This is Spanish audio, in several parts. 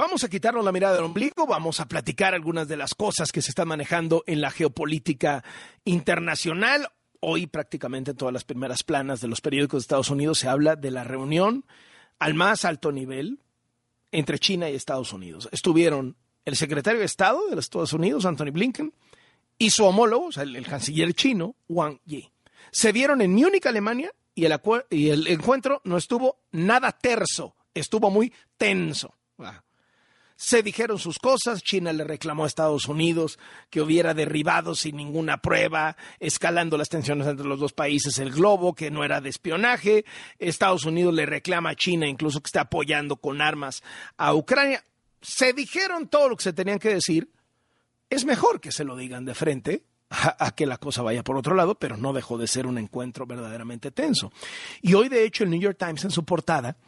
vamos a quitarnos la mirada del ombligo, vamos a platicar algunas de las cosas que se están manejando en la geopolítica internacional. Hoy prácticamente en todas las primeras planas de los periódicos de Estados Unidos se habla de la reunión al más alto nivel entre China y Estados Unidos. Estuvieron el secretario de Estado de los Estados Unidos, Anthony Blinken, y su homólogo, o sea, el, canciller chino, Wang Yi. Se vieron en Múnich, Alemania, y el, encuentro no estuvo nada terso, estuvo muy tenso. Ah. Se dijeron sus cosas, China le reclamó a Estados Unidos que hubiera derribado sin ninguna prueba, escalando las tensiones entre los dos países el globo, que no era de espionaje. Estados Unidos le reclama a China incluso que está apoyando con armas a Ucrania. Se dijeron todo lo que se tenían que decir. Es mejor que se lo digan de frente a, que la cosa vaya por otro lado, pero no dejó de ser un encuentro verdaderamente tenso. Y hoy, de hecho, el New York Times en su portada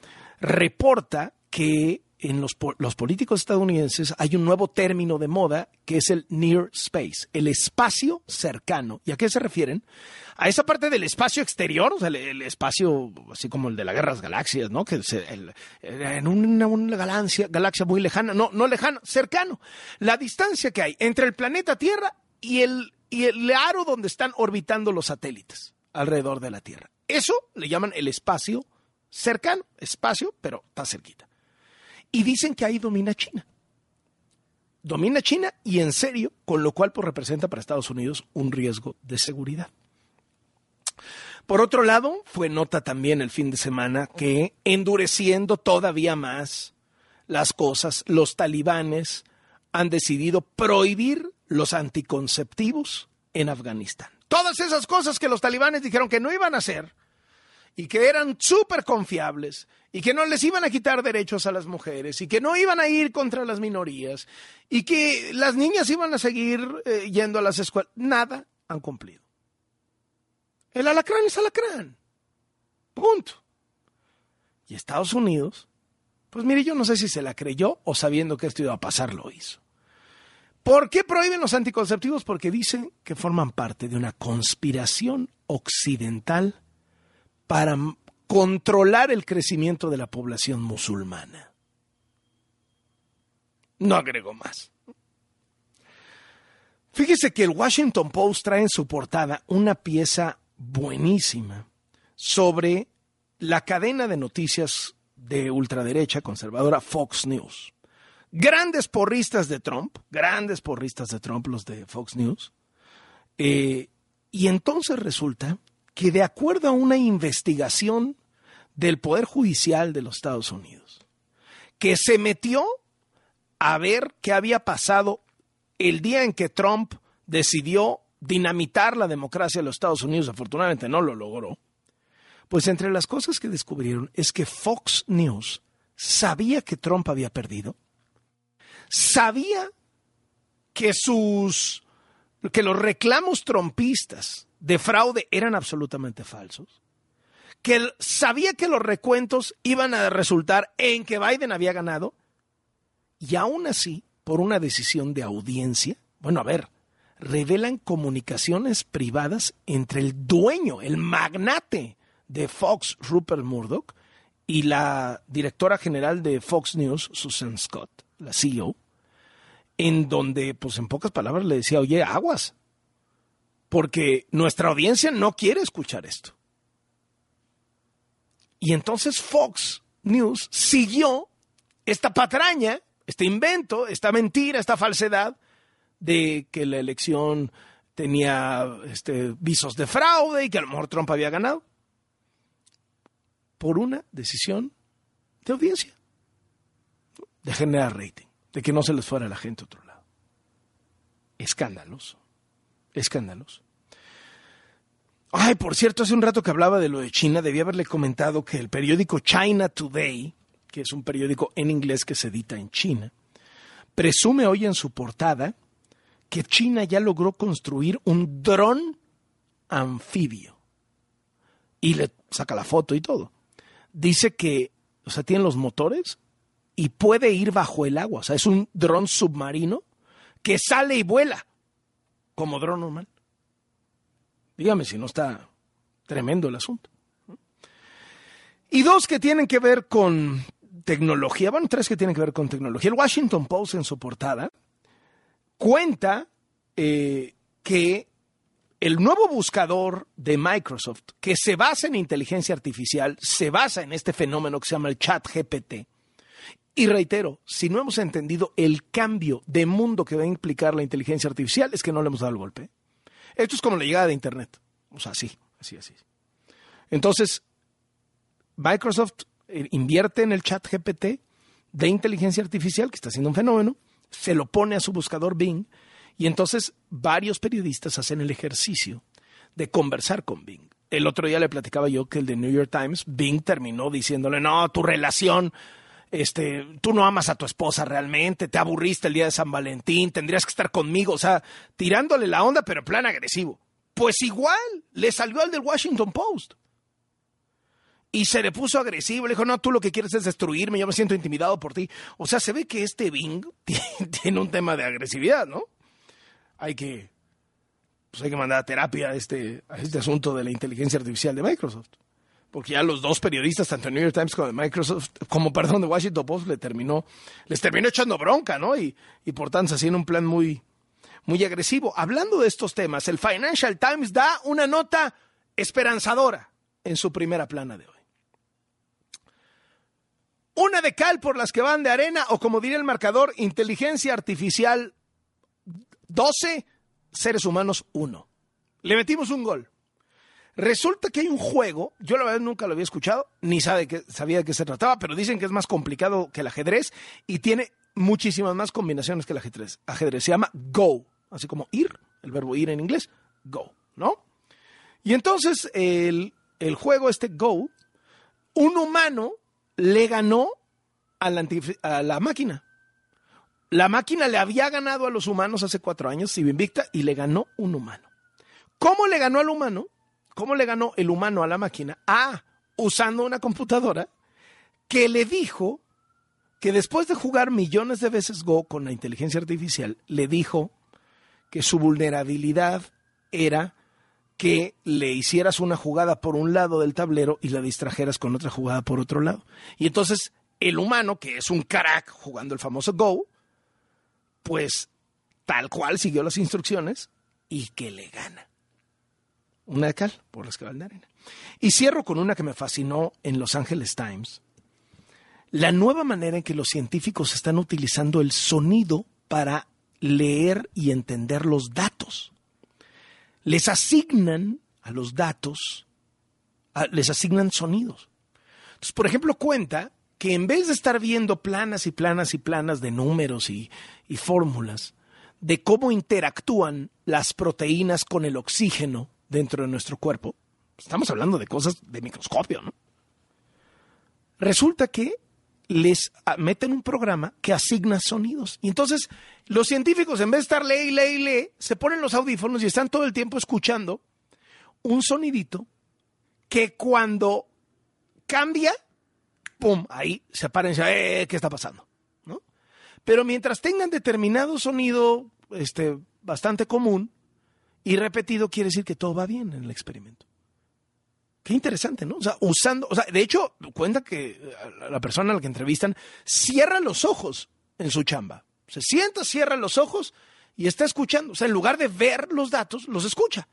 reporta que en los, políticos estadounidenses hay un nuevo término de moda que es el near space, el espacio cercano. ¿Y a qué se refieren? A esa parte del espacio exterior, o sea, el, espacio así como el de las guerras galaxias, ¿no? Que en una, galaxia muy lejana, no, no lejana, cercano. La distancia que hay entre el planeta Tierra y el, y el aro donde están orbitando los satélites alrededor de la Tierra. Eso le llaman el espacio cercano, espacio, pero está cerquita. Y dicen que ahí domina China. Domina China y en serio, con lo cual pues, representa para Estados Unidos un riesgo de seguridad. Por otro lado, fue nota también el fin de semana que endureciendo todavía más las cosas, los talibanes han decidido prohibir los anticonceptivos en Afganistán. Todas esas cosas que los talibanes dijeron que no iban a hacer y que eran súper confiables y que no les iban a quitar derechos a las mujeres y que no iban a ir contra las minorías y que las niñas iban a seguir eh, yendo a las escuelas. Nada han cumplido. El alacrán es alacrán. Punto. Y Estados Unidos, pues mire, yo no sé si se la creyó o sabiendo que esto iba a pasar lo hizo. ¿Por qué prohíben los anticonceptivos? Porque dicen que forman parte de una conspiración occidental para controlar el crecimiento de la población musulmana. No agrego más. Fíjese que el Washington Post trae en su portada una pieza buenísima sobre la cadena de noticias de ultraderecha conservadora Fox News. Grandes porristas de Trump, grandes porristas de Trump los de Fox News. Eh, y entonces resulta que de acuerdo a una investigación del Poder Judicial de los Estados Unidos, que se metió a ver qué había pasado el día en que Trump decidió dinamitar la democracia de los Estados Unidos, afortunadamente no lo logró, pues entre las cosas que descubrieron es que Fox News sabía que Trump había perdido, sabía que sus que los reclamos trompistas de fraude eran absolutamente falsos, que sabía que los recuentos iban a resultar en que Biden había ganado, y aún así, por una decisión de audiencia, bueno, a ver, revelan comunicaciones privadas entre el dueño, el magnate de Fox, Rupert Murdoch, y la directora general de Fox News, Susan Scott, la CEO, en donde, pues en pocas palabras, le decía, oye, aguas, porque nuestra audiencia no quiere escuchar esto. Y entonces Fox News siguió esta patraña, este invento, esta mentira, esta falsedad de que la elección tenía este, visos de fraude y que a lo mejor Trump había ganado por una decisión de audiencia, de generar rating, de que no se les fuera la gente a otro lado. Escandaloso escándalos. Ay, por cierto, hace un rato que hablaba de lo de China, debía haberle comentado que el periódico China Today, que es un periódico en inglés que se edita en China, presume hoy en su portada que China ya logró construir un dron anfibio. Y le saca la foto y todo. Dice que, o sea, tiene los motores y puede ir bajo el agua. O sea, es un dron submarino que sale y vuela como dron normal. Dígame si no está tremendo el asunto. Y dos que tienen que ver con tecnología, bueno, tres que tienen que ver con tecnología. El Washington Post en su portada cuenta eh, que el nuevo buscador de Microsoft, que se basa en inteligencia artificial, se basa en este fenómeno que se llama el chat GPT. Y reitero, si no hemos entendido el cambio de mundo que va a implicar la inteligencia artificial, es que no le hemos dado el golpe. Esto es como la llegada de Internet. O sea, así, así, así. Entonces, Microsoft eh, invierte en el chat GPT de inteligencia artificial, que está siendo un fenómeno, se lo pone a su buscador Bing, y entonces varios periodistas hacen el ejercicio de conversar con Bing. El otro día le platicaba yo que el de New York Times, Bing terminó diciéndole, no, tu relación, este, tú no amas a tu esposa realmente, te aburriste el día de San Valentín, tendrías que estar conmigo, o sea, tirándole la onda, pero en plan agresivo. Pues igual, le salió al del Washington Post. Y se le puso agresivo, le dijo, no, tú lo que quieres es destruirme, yo me siento intimidado por ti. O sea, se ve que este Bing tiene un tema de agresividad, ¿no? hay que, pues hay que mandar a terapia a este, a este asunto de la inteligencia artificial de Microsoft. Porque ya los dos periodistas, tanto de New York Times como de Microsoft, como perdón, de Washington Post, le terminó, les terminó echando bronca, ¿no? Y, y por tanto, haciendo un plan muy, muy agresivo. Hablando de estos temas, el Financial Times da una nota esperanzadora en su primera plana de hoy. Una de cal por las que van de arena, o como diría el marcador, inteligencia artificial 12 seres humanos, uno. Le metimos un gol. Resulta que hay un juego, yo la verdad nunca lo había escuchado, ni sabe que, sabía de qué se trataba, pero dicen que es más complicado que el ajedrez y tiene muchísimas más combinaciones que el ajedrez. Ajedrez se llama Go, así como ir, el verbo ir en inglés, Go, ¿no? Y entonces el, el juego este Go, un humano le ganó a la, máquina. La máquina le había ganado a los humanos hace cuatro años, invicta, y le ganó un humano. ¿Cómo le ganó al humano? ¿Cómo le ganó el humano a la máquina? Ah, usando una computadora que le dijo que después de jugar millones de veces Go con la inteligencia artificial, le dijo que su vulnerabilidad era que le hicieras una jugada por un lado del tablero y la distrajeras con otra jugada por otro lado. Y entonces el humano, que es un crack jugando el famoso Go, pues tal cual siguió las instrucciones y que le gana. Una de cal por las que va de arena. Y cierro con una que me fascinó en Los Angeles Times. La nueva manera en que los científicos están utilizando el sonido para leer y entender los datos. Les asignan a los datos, les asignan sonidos. Entonces, por ejemplo, cuenta que en vez de estar viendo planas y planas y planas de números y, fórmulas de cómo interactúan las proteínas con el oxígeno dentro de nuestro cuerpo, estamos hablando de cosas de microscopio, ¿no? Resulta que les meten un programa que asigna sonidos. Y entonces los científicos, en vez de estar lee y lee y lee, se ponen los audífonos y están todo el tiempo escuchando un sonidito que cuando cambia ¡pum! Ahí se paran y dicen, eh, ¿qué está pasando? ¿No? Pero mientras tengan determinado sonido este, bastante común y repetido, quiere decir que todo va bien en el experimento. Qué interesante, ¿no? O sea, usando, o sea, de hecho, cuenta que la persona a la que entrevistan cierra los ojos en su chamba. Se sienta, cierra los ojos y está escuchando. O sea, en lugar de ver los datos, los escucha.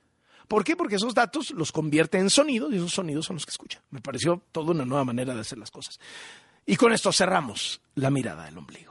¿Por qué? Porque esos datos los convierte en sonidos y esos sonidos son los que escucha. Me pareció toda una nueva manera de hacer las cosas. Y con esto cerramos la mirada del ombligo.